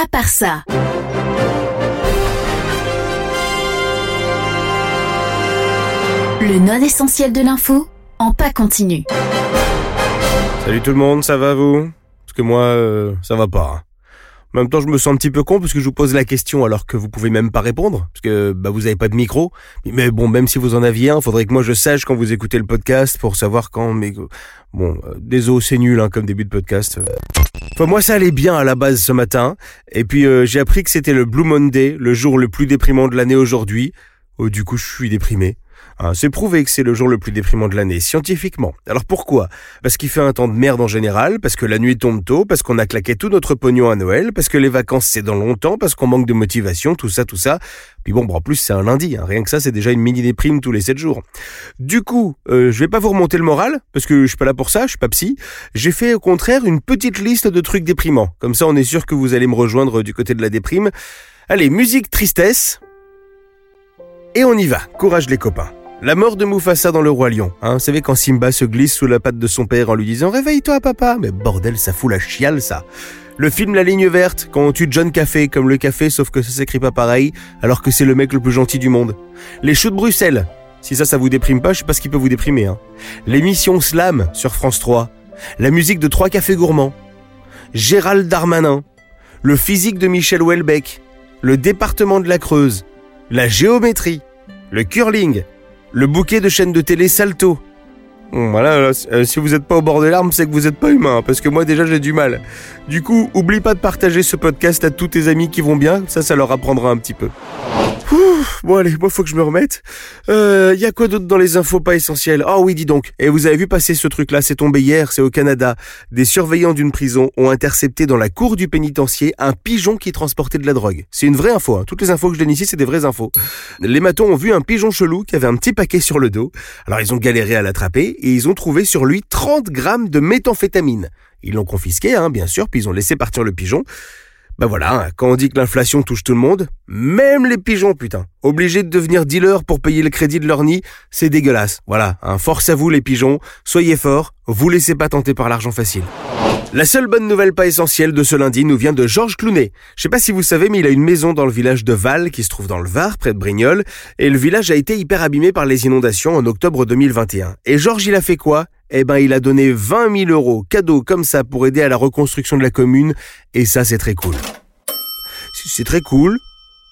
à part ça. Le non essentiel de l'info en pas continu. Salut tout le monde, ça va vous? Parce que moi, euh, ça va pas. En même temps, je me sens un petit peu con parce que je vous pose la question alors que vous pouvez même pas répondre parce que bah vous avez pas de micro. Mais bon, même si vous en aviez un, faudrait que moi je sache quand vous écoutez le podcast pour savoir quand. Mais bon, euh, désolé, c'est nul hein, comme début de podcast. Enfin, moi, ça allait bien à la base ce matin. Et puis euh, j'ai appris que c'était le Blue Monday, le jour le plus déprimant de l'année aujourd'hui. Oh, du coup, je suis déprimé. Hein, c'est prouvé que c'est le jour le plus déprimant de l'année, scientifiquement. Alors pourquoi? Parce qu'il fait un temps de merde en général, parce que la nuit tombe tôt, parce qu'on a claqué tout notre pognon à Noël, parce que les vacances c'est dans longtemps, parce qu'on manque de motivation, tout ça, tout ça. Puis bon, bon en plus c'est un lundi, hein. rien que ça c'est déjà une mini déprime tous les 7 jours. Du coup, euh, je vais pas vous remonter le moral, parce que je suis pas là pour ça, je suis pas psy. J'ai fait au contraire une petite liste de trucs déprimants. Comme ça on est sûr que vous allez me rejoindre du côté de la déprime. Allez, musique tristesse. Et on y va, courage les copains. La mort de Mufasa dans le roi lion. Hein, vous savez quand Simba se glisse sous la patte de son père en lui disant réveille-toi papa. Mais bordel, ça fout la chiale ça. Le film La ligne verte, quand on tue John Café comme le café sauf que ça s'écrit pas pareil, alors que c'est le mec le plus gentil du monde. Les choux de Bruxelles. Si ça, ça vous déprime pas, je sais pas ce qui peut vous déprimer. Hein. L'émission Slam sur France 3. La musique de Trois Cafés Gourmands. Gérald Darmanin. Le physique de Michel Houellebecq. Le département de la Creuse. La géométrie. Le curling le bouquet de chaînes de télé Salto. Voilà, là, euh, si vous n'êtes pas au bord des larmes, c'est que vous n'êtes pas humain, hein, parce que moi déjà j'ai du mal. Du coup, oublie pas de partager ce podcast à tous tes amis qui vont bien, ça, ça leur apprendra un petit peu. Ouh, bon allez, moi faut que je me remette. Euh, y a quoi d'autre dans les infos pas essentielles? Ah oui, dis donc. Et vous avez vu passer ce truc-là, c'est tombé hier, c'est au Canada. Des surveillants d'une prison ont intercepté dans la cour du pénitencier un pigeon qui transportait de la drogue. C'est une vraie info, hein. toutes les infos que je donne ici, c'est des vraies infos. Les matons ont vu un pigeon chelou qui avait un petit paquet sur le dos. Alors ils ont galéré à l'attraper et ils ont trouvé sur lui 30 grammes de méthamphétamine. Ils l'ont confisqué, hein, bien sûr, puis ils ont laissé partir le pigeon. Ben voilà, quand on dit que l'inflation touche tout le monde, même les pigeons, putain, obligés de devenir dealers pour payer le crédit de leur nid, c'est dégueulasse. Voilà, hein, force à vous les pigeons, soyez forts, vous laissez pas tenter par l'argent facile. La seule bonne nouvelle pas essentielle de ce lundi nous vient de Georges Clounet. Je sais pas si vous savez, mais il a une maison dans le village de Val, qui se trouve dans le Var, près de Brignoles, et le village a été hyper abîmé par les inondations en octobre 2021. Et Georges, il a fait quoi? Eh ben, il a donné 20 000 euros cadeau comme ça pour aider à la reconstruction de la commune, et ça, c'est très cool. C'est très cool,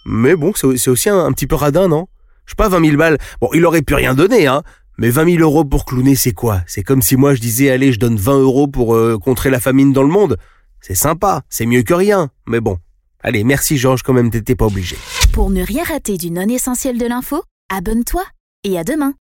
mais bon, c'est aussi un, un petit peu radin, non? Je sais pas, 20 000 balles. Bon, il aurait pu rien donner, hein. Mais 20 000 euros pour clowner, c'est quoi? C'est comme si moi je disais, allez, je donne 20 euros pour euh, contrer la famine dans le monde. C'est sympa, c'est mieux que rien. Mais bon. Allez, merci Georges, quand même, t'étais pas obligé. Pour ne rien rater du non essentiel de l'info, abonne-toi et à demain.